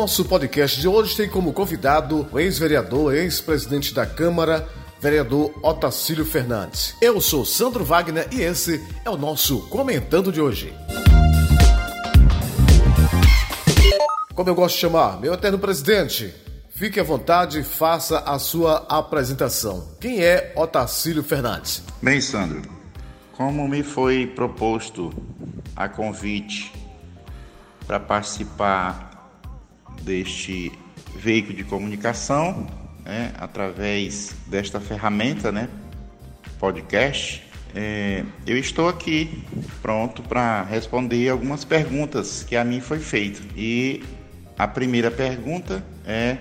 nosso podcast de hoje tem como convidado o ex-vereador, ex-presidente da Câmara, vereador Otacílio Fernandes. Eu sou Sandro Wagner e esse é o nosso Comentando de hoje. Como eu gosto de chamar, meu eterno presidente, fique à vontade faça a sua apresentação. Quem é Otacílio Fernandes? Bem, Sandro, como me foi proposto a convite para participar deste veículo de comunicação, né, através desta ferramenta, né, podcast, é, eu estou aqui pronto para responder algumas perguntas que a mim foi feita. E a primeira pergunta é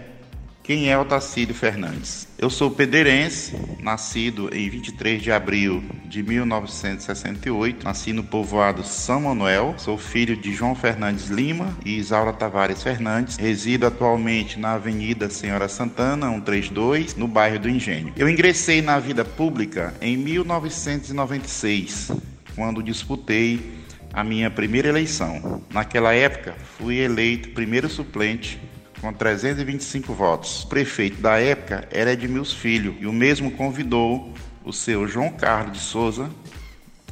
quem é Otacílio Fernandes? Eu sou pedeirense, nascido em 23 de abril de 1968. Nasci no povoado São Manuel. Sou filho de João Fernandes Lima e Isaura Tavares Fernandes. Resido atualmente na Avenida Senhora Santana, 132, no bairro do Engenho. Eu ingressei na vida pública em 1996, quando disputei a minha primeira eleição. Naquela época, fui eleito primeiro suplente com 325 votos. O prefeito da época era Edmilson Filho e o mesmo convidou o seu João Carlos de Souza,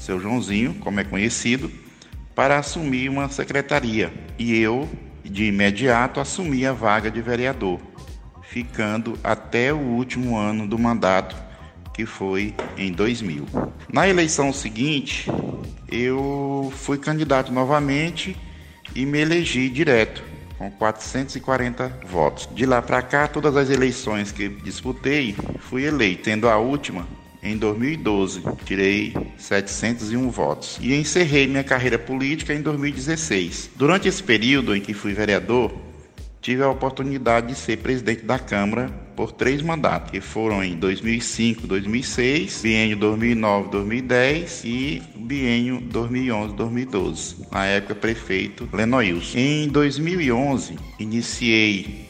seu Joãozinho, como é conhecido, para assumir uma secretaria. E eu, de imediato, assumi a vaga de vereador, ficando até o último ano do mandato, que foi em 2000. Na eleição seguinte, eu fui candidato novamente e me elegi direto com 440 votos. De lá para cá, todas as eleições que disputei, fui eleito, tendo a última em 2012, tirei 701 votos e encerrei minha carreira política em 2016. Durante esse período em que fui vereador, tive a oportunidade de ser presidente da Câmara por três mandatos, que foram em 2005, 2006, biênio 2009, 2010 e biênio 2011, 2012. Na época, prefeito Lenoilson. Em 2011, iniciei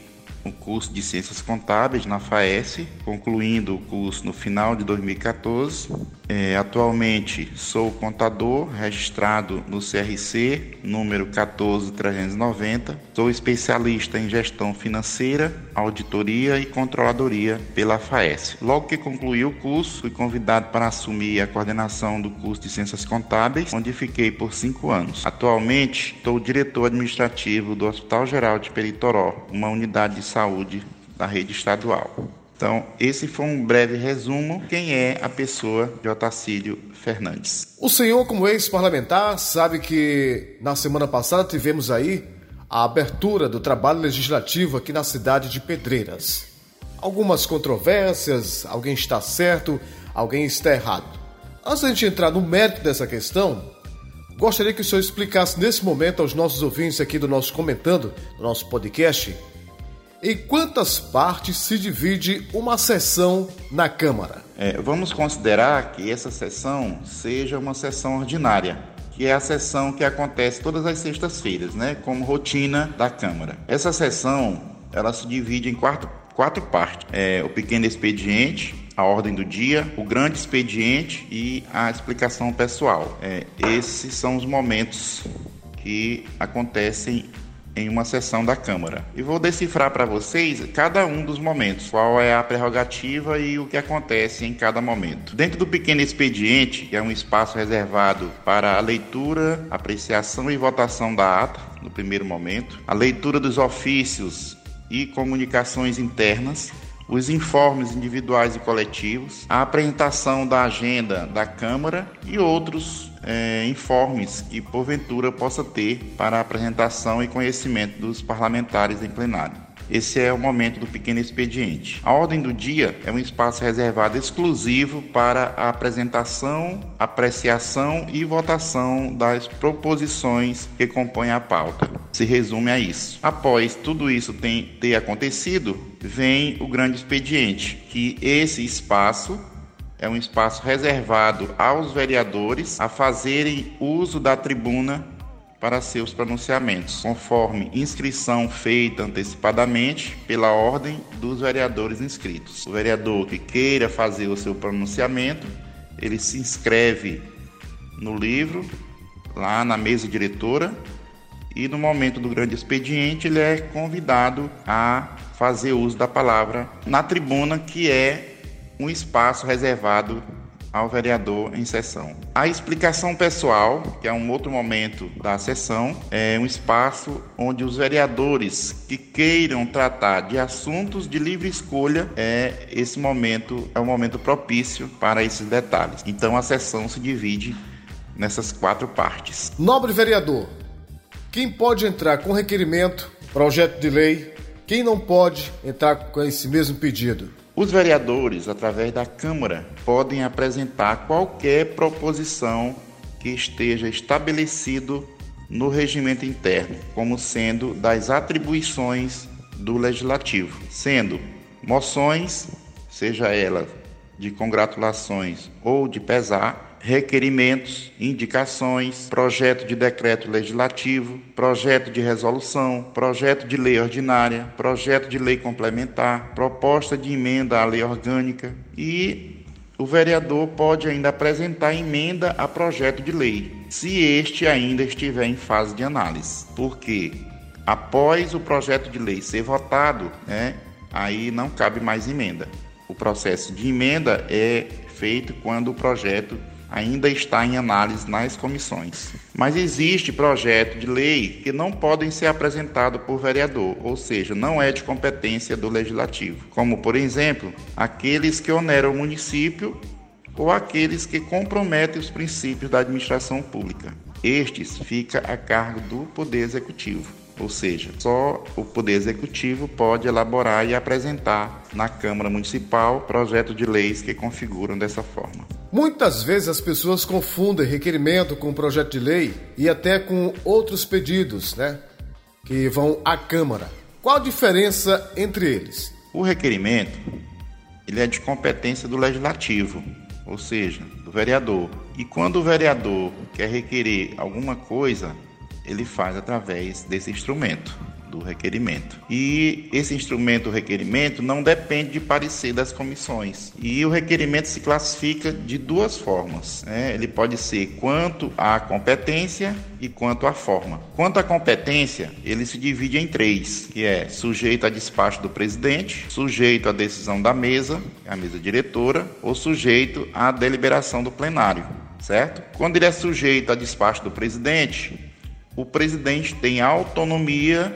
um curso de Ciências Contábeis na FAES, concluindo o curso no final de 2014. É, atualmente sou contador registrado no CRC, número 14390. Sou especialista em gestão financeira, auditoria e controladoria pela FAES. Logo que concluí o curso, fui convidado para assumir a coordenação do curso de Ciências Contábeis, onde fiquei por cinco anos. Atualmente, sou diretor administrativo do Hospital Geral de Peritoró, uma unidade de saúde da rede estadual. Então, esse foi um breve resumo. Quem é a pessoa de Otacílio Fernandes? O senhor, como ex-parlamentar, sabe que na semana passada tivemos aí a abertura do trabalho legislativo aqui na cidade de Pedreiras. Algumas controvérsias, alguém está certo, alguém está errado. Antes de a gente entrar no mérito dessa questão, gostaria que o senhor explicasse nesse momento aos nossos ouvintes aqui do nosso comentando, do nosso podcast, em quantas partes se divide uma sessão na Câmara? É, vamos considerar que essa sessão seja uma sessão ordinária, que é a sessão que acontece todas as sextas-feiras, né, como rotina da Câmara. Essa sessão ela se divide em quatro, quatro partes: é, o pequeno expediente, a ordem do dia, o grande expediente e a explicação pessoal. É, esses são os momentos que acontecem em uma sessão da Câmara. E vou decifrar para vocês cada um dos momentos, qual é a prerrogativa e o que acontece em cada momento. Dentro do pequeno expediente, que é um espaço reservado para a leitura, apreciação e votação da ata, no primeiro momento, a leitura dos ofícios e comunicações internas, os informes individuais e coletivos, a apresentação da agenda da Câmara e outros é, informes que porventura possa ter para apresentação e conhecimento dos parlamentares em plenário. Esse é o momento do pequeno expediente. A ordem do dia é um espaço reservado exclusivo para a apresentação, apreciação e votação das proposições que compõem a pauta. Se resume a isso. Após tudo isso ter acontecido, vem o grande expediente, que esse espaço é um espaço reservado aos vereadores a fazerem uso da tribuna para seus pronunciamentos, conforme inscrição feita antecipadamente pela ordem dos vereadores inscritos. O vereador que queira fazer o seu pronunciamento, ele se inscreve no livro, lá na mesa diretora, e no momento do grande expediente ele é convidado a fazer uso da palavra na tribuna, que é um espaço reservado ao vereador em sessão. A explicação pessoal, que é um outro momento da sessão, é um espaço onde os vereadores que queiram tratar de assuntos de livre escolha, é esse momento é um momento propício para esses detalhes. Então a sessão se divide nessas quatro partes. Nobre vereador, quem pode entrar com requerimento, projeto de lei, quem não pode entrar com esse mesmo pedido? Os vereadores, através da Câmara, podem apresentar qualquer proposição que esteja estabelecido no regimento interno, como sendo das atribuições do legislativo, sendo moções, seja ela de congratulações ou de pesar, requerimentos, indicações, projeto de decreto legislativo, projeto de resolução, projeto de lei ordinária, projeto de lei complementar, proposta de emenda à lei orgânica e o vereador pode ainda apresentar emenda a projeto de lei, se este ainda estiver em fase de análise. Porque após o projeto de lei ser votado, né, aí não cabe mais emenda. O processo de emenda é feito quando o projeto ainda está em análise nas comissões. Mas existe projeto de lei que não podem ser apresentados por vereador, ou seja, não é de competência do legislativo, como por exemplo, aqueles que oneram o município ou aqueles que comprometem os princípios da administração pública. Estes fica a cargo do Poder Executivo. Ou seja, só o Poder Executivo pode elaborar e apresentar na Câmara Municipal projetos de leis que configuram dessa forma. Muitas vezes as pessoas confundem requerimento com projeto de lei e até com outros pedidos, né? Que vão à Câmara. Qual a diferença entre eles? O requerimento ele é de competência do legislativo, ou seja, do vereador. E quando o vereador quer requerer alguma coisa, ele faz através desse instrumento do requerimento. E esse instrumento, o requerimento, não depende de parecer das comissões. E o requerimento se classifica de duas formas. Né? Ele pode ser quanto à competência e quanto à forma. Quanto à competência, ele se divide em três, que é sujeito a despacho do presidente, sujeito à decisão da mesa, é a mesa diretora, ou sujeito à deliberação do plenário, certo? Quando ele é sujeito a despacho do presidente, o presidente tem autonomia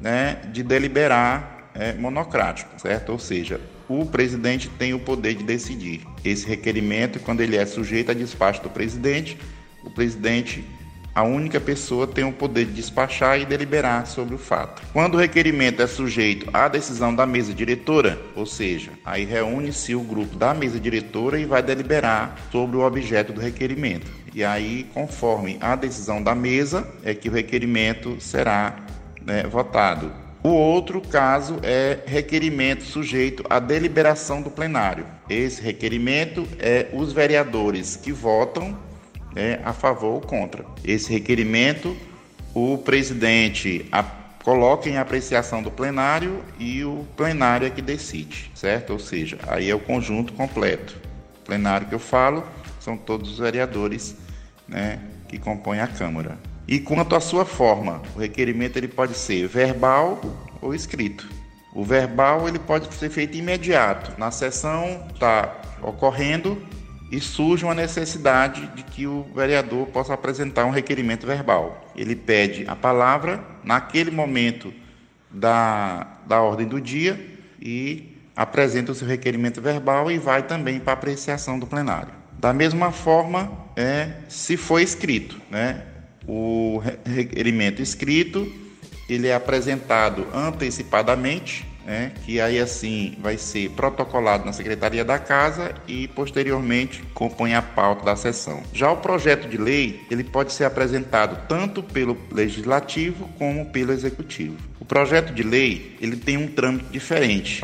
né, de deliberar é, monocrático, certo? Ou seja, o presidente tem o poder de decidir. Esse requerimento, quando ele é sujeito a despacho do presidente, o presidente, a única pessoa, tem o poder de despachar e deliberar sobre o fato. Quando o requerimento é sujeito à decisão da mesa diretora, ou seja, aí reúne-se o grupo da mesa diretora e vai deliberar sobre o objeto do requerimento. E aí, conforme a decisão da mesa, é que o requerimento será né, votado. O outro caso é requerimento sujeito à deliberação do plenário. Esse requerimento é os vereadores que votam né, a favor ou contra. Esse requerimento, o presidente a, coloca em apreciação do plenário e o plenário é que decide, certo? Ou seja, aí é o conjunto completo. O plenário que eu falo são todos os vereadores né, que compõem a Câmara. E quanto à sua forma, o requerimento ele pode ser verbal ou escrito. O verbal ele pode ser feito imediato. Na sessão está ocorrendo e surge uma necessidade de que o vereador possa apresentar um requerimento verbal. Ele pede a palavra naquele momento da, da ordem do dia e apresenta o seu requerimento verbal e vai também para apreciação do plenário. Da mesma forma, é, se for escrito, né? o requerimento escrito, ele é apresentado antecipadamente, né, que aí assim vai ser protocolado na Secretaria da Casa e posteriormente compõe a pauta da sessão. Já o projeto de lei, ele pode ser apresentado tanto pelo legislativo como pelo executivo. O projeto de lei, ele tem um trâmite diferente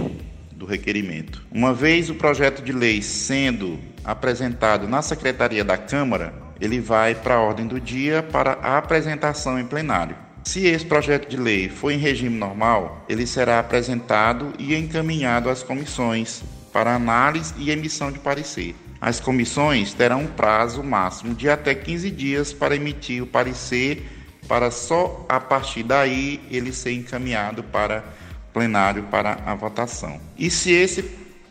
do requerimento. Uma vez o projeto de lei sendo apresentado na Secretaria da Câmara, ele vai para a ordem do dia para a apresentação em plenário. Se esse projeto de lei for em regime normal, ele será apresentado e encaminhado às comissões para análise e emissão de parecer. As comissões terão um prazo máximo de até 15 dias para emitir o parecer para só a partir daí ele ser encaminhado para plenário para a votação. E se esse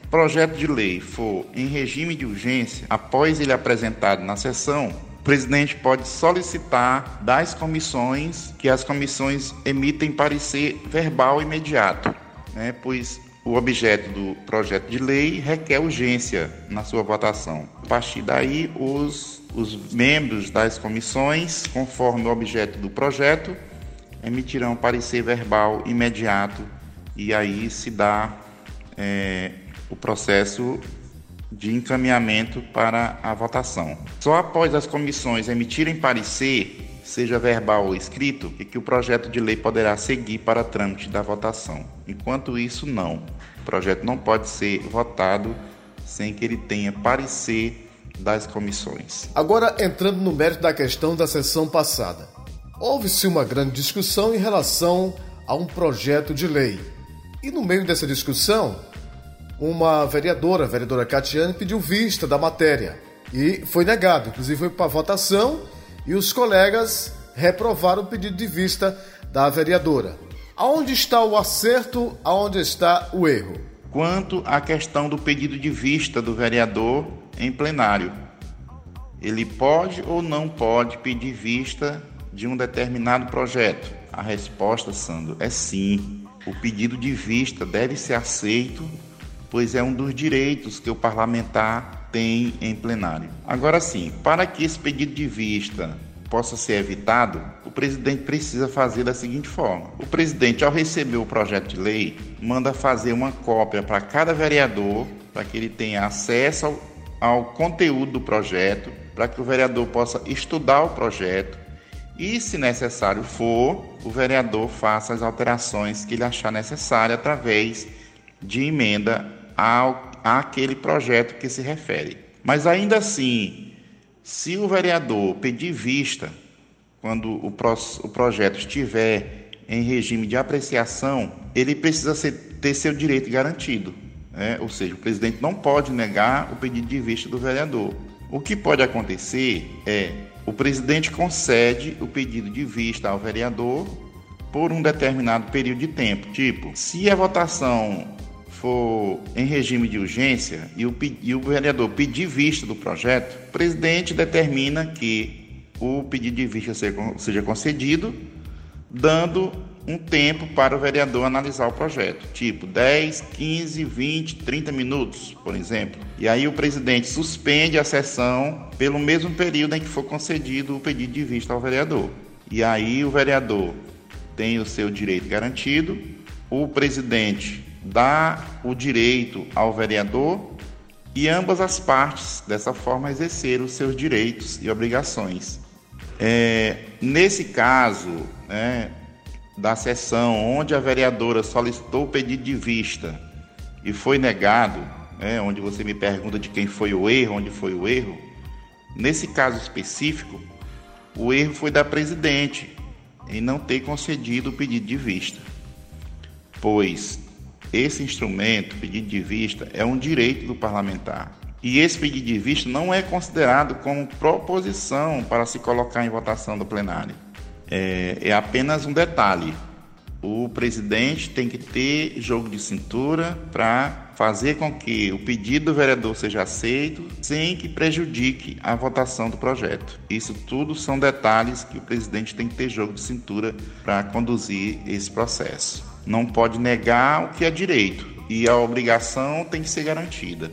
projeto de lei for em regime de urgência, após ele apresentado na sessão, o presidente pode solicitar das comissões que as comissões emitem parecer verbal imediato, né, pois o objeto do projeto de lei requer urgência na sua votação. A partir daí, os, os membros das comissões, conforme o objeto do projeto, emitirão parecer verbal imediato e aí se dá é, o processo de encaminhamento para a votação. Só após as comissões emitirem parecer, seja verbal ou escrito, é que o projeto de lei poderá seguir para trâmite da votação. Enquanto isso, não. O projeto não pode ser votado sem que ele tenha parecer das comissões. Agora, entrando no mérito da questão da sessão passada. Houve-se uma grande discussão em relação a um projeto de lei. E no meio dessa discussão, uma vereadora, a vereadora Catiane, pediu vista da matéria e foi negado. Inclusive foi para votação e os colegas reprovaram o pedido de vista da vereadora. Aonde está o acerto? Aonde está o erro? Quanto à questão do pedido de vista do vereador em plenário, ele pode ou não pode pedir vista de um determinado projeto? A resposta, Sandro, é sim. O pedido de vista deve ser aceito pois é um dos direitos que o parlamentar tem em plenário. Agora sim, para que esse pedido de vista possa ser evitado, o presidente precisa fazer da seguinte forma: o presidente, ao receber o projeto de lei, manda fazer uma cópia para cada vereador, para que ele tenha acesso ao, ao conteúdo do projeto, para que o vereador possa estudar o projeto e, se necessário for, o vereador faça as alterações que ele achar necessário através de emenda ao, àquele projeto que se refere. Mas ainda assim, se o vereador pedir vista quando o, pro, o projeto estiver em regime de apreciação, ele precisa ser, ter seu direito garantido. Né? Ou seja, o presidente não pode negar o pedido de vista do vereador. O que pode acontecer é o presidente concede o pedido de vista ao vereador por um determinado período de tempo. Tipo, se a votação for em regime de urgência e o, e o vereador pedir vista do projeto, o presidente determina que o pedido de vista seja concedido, dando um tempo para o vereador analisar o projeto, tipo 10, 15, 20, 30 minutos, por exemplo. E aí o presidente suspende a sessão pelo mesmo período em que for concedido o pedido de vista ao vereador. E aí o vereador tem o seu direito garantido, o presidente dá o direito ao vereador e ambas as partes, dessa forma, exercer os seus direitos e obrigações. É, nesse caso né, da sessão onde a vereadora solicitou o pedido de vista e foi negado, né, onde você me pergunta de quem foi o erro, onde foi o erro, nesse caso específico, o erro foi da presidente em não ter concedido o pedido de vista, pois esse instrumento, pedido de vista, é um direito do parlamentar. E esse pedido de vista não é considerado como proposição para se colocar em votação do plenário. É, é apenas um detalhe. O presidente tem que ter jogo de cintura para fazer com que o pedido do vereador seja aceito sem que prejudique a votação do projeto. Isso tudo são detalhes que o presidente tem que ter jogo de cintura para conduzir esse processo não pode negar o que é direito e a obrigação tem que ser garantida.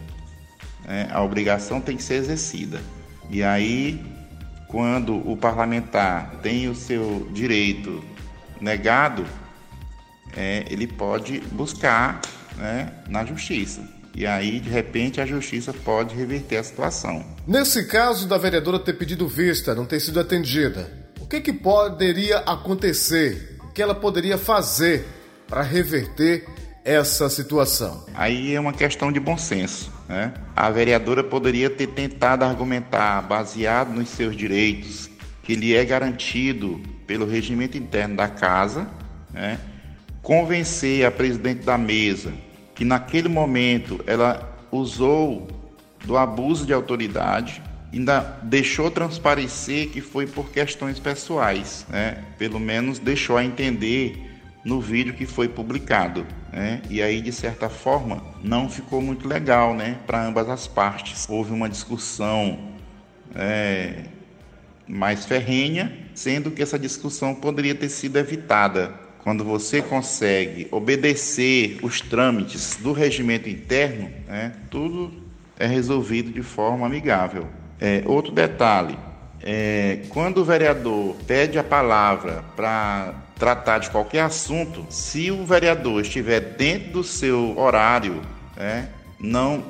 Né? A obrigação tem que ser exercida. E aí, quando o parlamentar tem o seu direito negado, é, ele pode buscar né, na justiça. E aí, de repente, a justiça pode reverter a situação. Nesse caso da vereadora ter pedido vista, não ter sido atendida, o que, que poderia acontecer? O que ela poderia fazer para reverter essa situação? Aí é uma questão de bom senso. Né? A vereadora poderia ter tentado argumentar, baseado nos seus direitos, que lhe é garantido pelo regimento interno da casa, né? convencer a presidente da mesa que naquele momento ela usou do abuso de autoridade ainda deixou transparecer que foi por questões pessoais, né? Pelo menos deixou a entender no vídeo que foi publicado, né? E aí de certa forma não ficou muito legal, né? Para ambas as partes. Houve uma discussão é, mais ferrenha, sendo que essa discussão poderia ter sido evitada quando você consegue obedecer os trâmites do regimento interno, né? Tudo é resolvido de forma amigável. É, outro detalhe: é, quando o vereador pede a palavra para tratar de qualquer assunto, se o vereador estiver dentro do seu horário, né, não,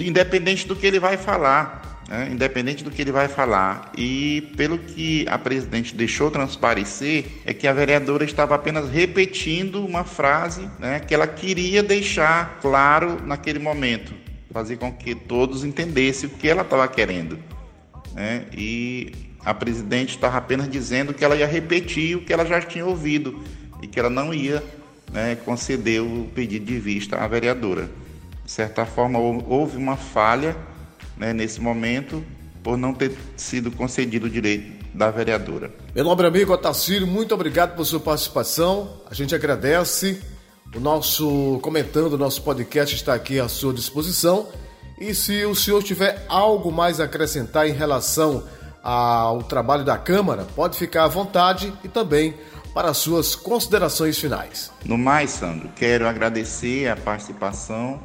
independente do que ele vai falar, né, independente do que ele vai falar, e pelo que a presidente deixou transparecer, é que a vereadora estava apenas repetindo uma frase né, que ela queria deixar claro naquele momento, fazer com que todos entendessem o que ela estava querendo né? e a presidente estava apenas dizendo que ela ia repetir o que ela já tinha ouvido e que ela não ia né, conceder o pedido de vista à vereadora. De certa forma, houve uma falha né, nesse momento por não ter sido concedido o direito da vereadora. Meu nobre amigo Otacílio, muito obrigado por sua participação. A gente agradece. O nosso comentando, o nosso podcast está aqui à sua disposição. E se o senhor tiver algo mais a acrescentar em relação ao trabalho da Câmara, pode ficar à vontade e também para suas considerações finais. No mais, Sandro, quero agradecer a participação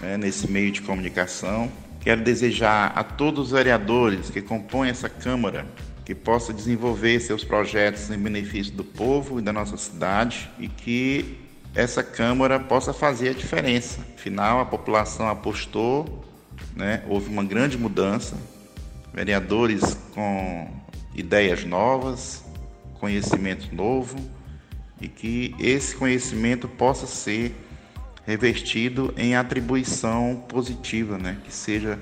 né, nesse meio de comunicação. Quero desejar a todos os vereadores que compõem essa Câmara que possa desenvolver seus projetos em benefício do povo e da nossa cidade e que essa Câmara possa fazer a diferença. Afinal, a população apostou, né? houve uma grande mudança, vereadores com ideias novas, conhecimento novo e que esse conhecimento possa ser revestido em atribuição positiva, né? que seja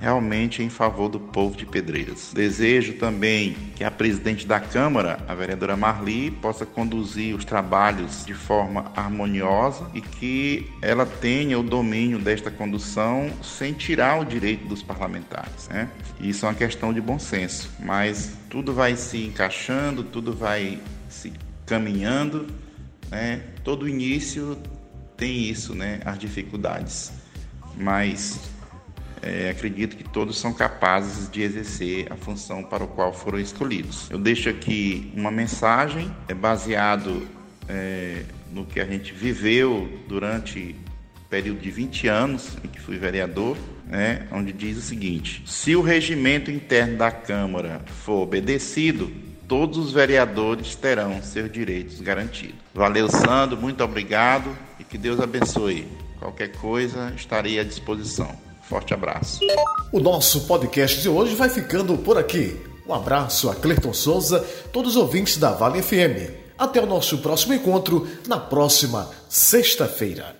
realmente em favor do povo de Pedreiras. Desejo também que a presidente da Câmara, a vereadora Marli, possa conduzir os trabalhos de forma harmoniosa e que ela tenha o domínio desta condução sem tirar o direito dos parlamentares. Né? Isso é uma questão de bom senso, mas tudo vai se encaixando, tudo vai se caminhando. Né? Todo início tem isso, né? as dificuldades. Mas é, acredito que todos são capazes de exercer a função para o qual foram escolhidos. Eu deixo aqui uma mensagem é baseado é, no que a gente viveu durante o período de 20 anos em que fui vereador, né, onde diz o seguinte: se o regimento interno da Câmara for obedecido, todos os vereadores terão seus direitos garantidos. Valeu, Sandro, muito obrigado e que Deus abençoe. Qualquer coisa, estarei à disposição. Forte abraço. O nosso podcast de hoje vai ficando por aqui. Um abraço a Cleiton Souza, todos os ouvintes da Vale FM. Até o nosso próximo encontro na próxima sexta-feira.